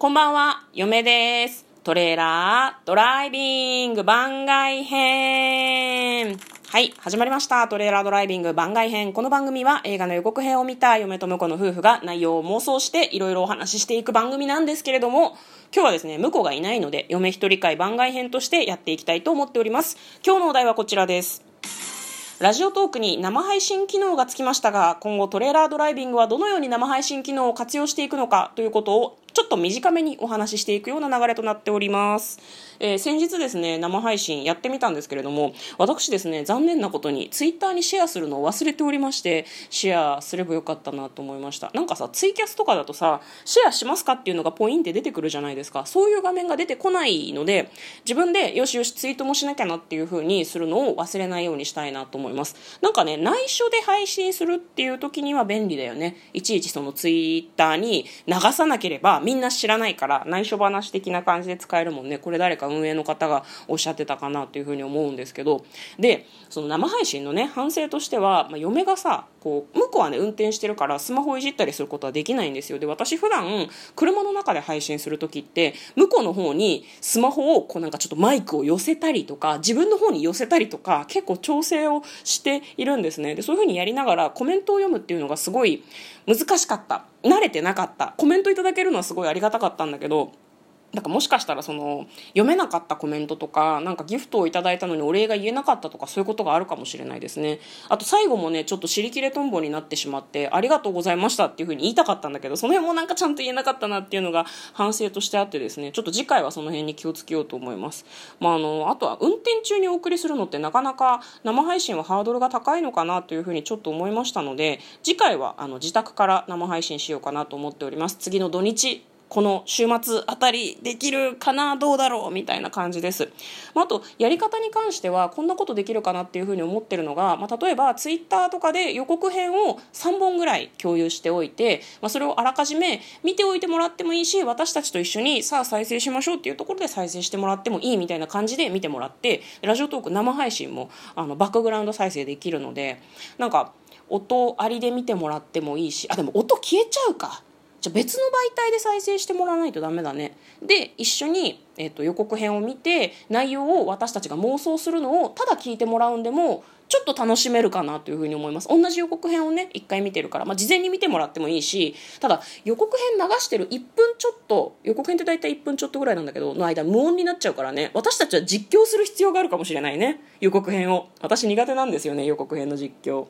こんばんは、嫁です。トレーラードライビング番外編。はい、始まりました。トレーラードライビング番外編。この番組は映画の予告編を見た嫁と婿の夫婦が内容を妄想していろいろお話ししていく番組なんですけれども、今日はですね、婿がいないので、嫁一人会番外編としてやっていきたいと思っております。今日のお題はこちらです。ラジオトークに生配信機能がつきましたが、今後トレーラードライビングはどのように生配信機能を活用していくのかということをちょっと短めにお話ししていくような流れとなっております。えー、先日ですね、生配信やってみたんですけれども、私ですね、残念なことにツイッターにシェアするのを忘れておりまして、シェアすればよかったなと思いました。なんかさ、ツイキャスとかだとさ、シェアしますかっていうのがポインって出てくるじゃないですか。そういう画面が出てこないので、自分でよしよしツイートもしなきゃなっていう風にするのを忘れないようにしたいなと思います。なんかね、内緒で配信するっていう時には便利だよね。いちいちそのツイッターに流さなければみんな知らないから内緒話的な感じで使えるもんね。これ誰か運営の方がおっしゃってたかなっていうふうに思うんですけどでその生配信のね反省としては、まあ、嫁がさこう向こうはね運転してるからスマホいじったりすることはできないんですよ。で私普段車の中で配信する時って向こうの方にスマホをこうなんかちょっとマイクを寄せたりとか自分の方に寄せたりとか結構調整をしているんですね。でそういうふうにやりながらコメントを読むっていうのがすごい難しかった。慣れてなかった。コメントいただけるのはすごいありがたかったんだけどなんかもしかしたらその読めなかったコメントとかなんかギフトをいただいたのにお礼が言えなかったとかそういうことがあるかもしれないですね。あと最後もねちょっと尻切れとんぼになってしまってありがとうございましたっていうふうに言いたかったんだけどその辺もなんかちゃんと言えなかったなっていうのが反省としてあってですねちょっと次回はその辺に気をつけようと思います。まああのあとは運転中にお送りするのってなかなか生配信はハードルが高いのかなというふうにちょっと思いましたので次回はあの自宅から生配信しようかなと思っております。次の土日この週末あたりできるかなどうだろうみたいな感じです。まあ、あと、やり方に関してはこんなことできるかなっていうふうに思ってるのが、まあ、例えばツイッターとかで予告編を3本ぐらい共有しておいて、まあ、それをあらかじめ見ておいてもらってもいいし、私たちと一緒にさあ再生しましょうっていうところで再生してもらってもいいみたいな感じで見てもらって、ラジオトーク生配信もあのバックグラウンド再生できるので、なんか、音ありで見てもらってもいいし、あ、でも音消えちゃうか。じゃ別の媒体で再生してもらわないとダメだね。で一緒に、えーと、予告編を見て内容を私たちが妄想するのをただ聞いてもらうんでもちょっと楽しめるかなというふうに思います。同じ予告編をね、一回見てるから、まあ、事前に見てもらってもいいし、ただ、予告編流してる1分ちょっと、予告編って大体1分ちょっとぐらいなんだけど、の間無音になっちゃうからね、私たちは実況する必要があるかもしれないね。予告編を。私苦手なんですよね、予告編の実況。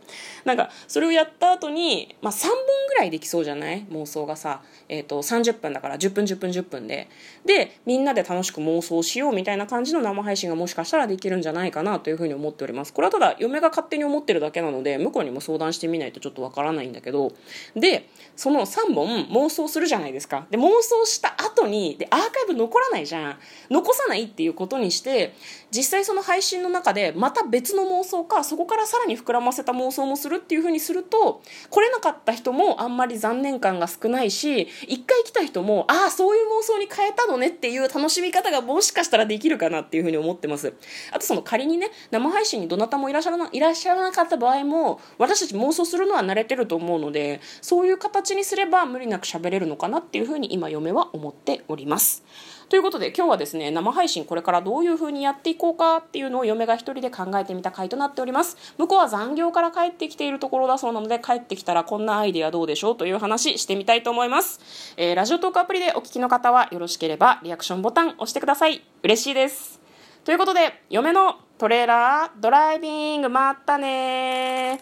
なんか、それをやった後に、まあ、3本ぐらいできそうじゃない？妄想がさ、えっ、ー、と、30分だから10分10分10分で。で、みんなで楽しく妄想しようみたいな感じの生配信がもしかしたらできるんじゃないかなというふうに思っております。これはただ、嫁が勝手に思ってるだけなので向こうにも相談してみないとちょっとわからないんだけど。でその3本妄想するじゃないですか。で妄想した後にでアーカイブ残らないじゃん。残さないっていうことにして実際その配信の中でまた別の妄想かそこからさらに膨らませた妄想もするっていうふうにすると来れなかった人もあんまり残念感が少ないし一回来た人もああそういう妄想に変えたのねっていう楽しみ方がもしかしたらできるかなっていうふうに思ってますあとその仮にね生配信にどなたもいらっしゃらないらっしゃらなかかった場合も私たち妄想するのは慣れてると思うのでそういう形にすれば無理なく喋れるのかなっていうふうに今嫁は思っております。ということで今日はですね生配信これからどういう風にやっていこうかっていうのを嫁が一人で考えてみた回となっております。向こうは残業から帰ってきているところだそうなので帰ってきたらこんなアイデアどうでしょうという話してみたいと思います、えー、ラジオトークアプリでお聞きの方はよろしければリアクションボタン押してください。嬉しいです。ということで嫁のトレーラードライビングまったね